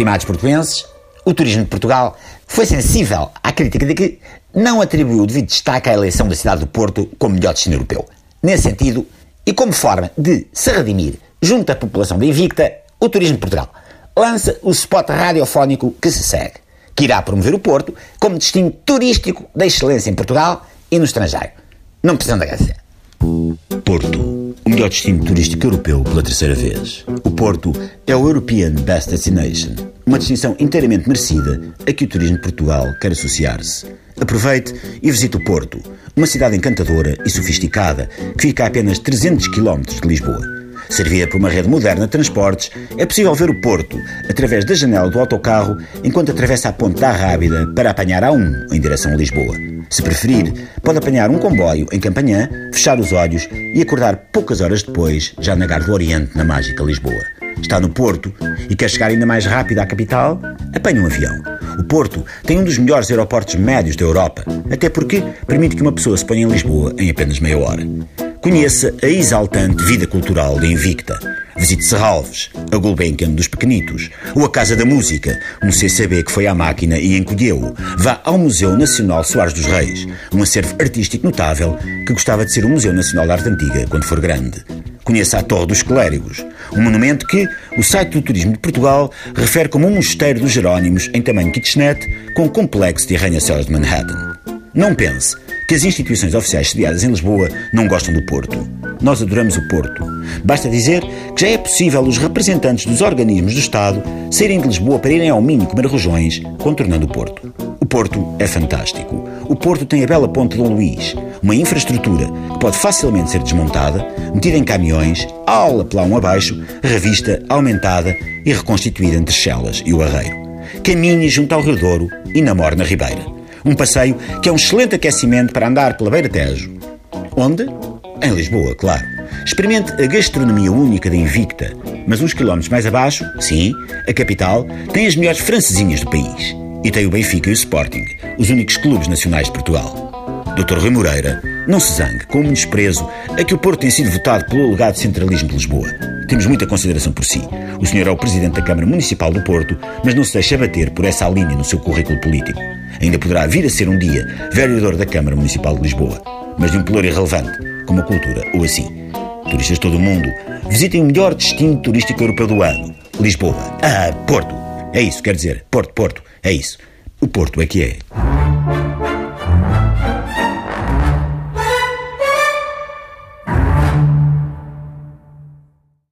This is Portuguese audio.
estimados portuenses, o turismo de Portugal foi sensível à crítica de que não atribuiu o devido destaque à eleição da cidade do Porto como melhor destino europeu. Nesse sentido, e como forma de se redimir junto à população da Invicta, o Turismo de Portugal lança o spot radiofónico que se segue, que irá promover o Porto como destino turístico da excelência em Portugal e no estrangeiro. Não precisam de agradecer. Porto, o melhor destino turístico europeu pela terceira vez. O Porto é o European Best Destination, uma distinção inteiramente merecida a que o turismo de Portugal quer associar-se. Aproveite e visite o Porto, uma cidade encantadora e sofisticada que fica a apenas 300 km de Lisboa. Servida por uma rede moderna de transportes, é possível ver o Porto através da janela do autocarro enquanto atravessa a Ponte da Rábida para apanhar a 1 em direção a Lisboa. Se preferir, pode apanhar um comboio em Campanhã, fechar os olhos e acordar poucas horas depois, já na Gar do Oriente, na mágica Lisboa. Está no Porto e quer chegar ainda mais rápido à capital? Apanhe um avião. O Porto tem um dos melhores aeroportos médios da Europa, até porque permite que uma pessoa se ponha em Lisboa em apenas meia hora. Conheça a exaltante vida cultural de Invicta. Visite Serralves, a Gulbenkian dos Pequenitos, ou a Casa da Música, um CCB que foi à máquina e encolheu. Vá ao Museu Nacional Soares dos Reis, um acervo artístico notável que gostava de ser o Museu Nacional de Arte Antiga quando for grande. Conheça a Torre dos Clérigos, um monumento que o site do Turismo de Portugal refere como um mosteiro dos Jerónimos em tamanho kitchenette com complexo de arranha-céus de Manhattan. Não pense que as instituições oficiais sediadas em Lisboa não gostam do Porto. Nós adoramos o Porto. Basta dizer que já é possível os representantes dos organismos do Estado saírem de Lisboa para irem ao Minho comer rojões, contornando o Porto. O Porto é fantástico. O Porto tem a bela ponte de Dom Luís, uma infraestrutura que pode facilmente ser desmontada, metida em caminhões, aula pelão abaixo, revista, aumentada e reconstituída entre Chelas e o Arreiro. Caminhe junto ao Rio Douro e namore na Ribeira. Um passeio que é um excelente aquecimento para andar pela Beira Tejo. Onde? Em Lisboa, claro. Experimente a gastronomia única da Invicta, mas uns quilómetros mais abaixo, sim, a capital, tem as melhores francesinhas do país. E tem o Benfica e o Sporting, os únicos clubes nacionais de Portugal. Dr. Rui Moreira, não se zangue com um desprezo a que o Porto tem sido votado pelo alegado centralismo de Lisboa. Temos muita consideração por si. O senhor é o presidente da Câmara Municipal do Porto, mas não se deixa bater por essa linha no seu currículo político. Ainda poderá vir a ser um dia vereador da Câmara Municipal de Lisboa, mas de um pelour irrelevante, como a cultura ou assim. Turistas de todo o mundo, visitem o melhor destino turístico europeu do ano, Lisboa. Ah, Porto. É isso, quer dizer, Porto, Porto, é isso. O Porto é que é.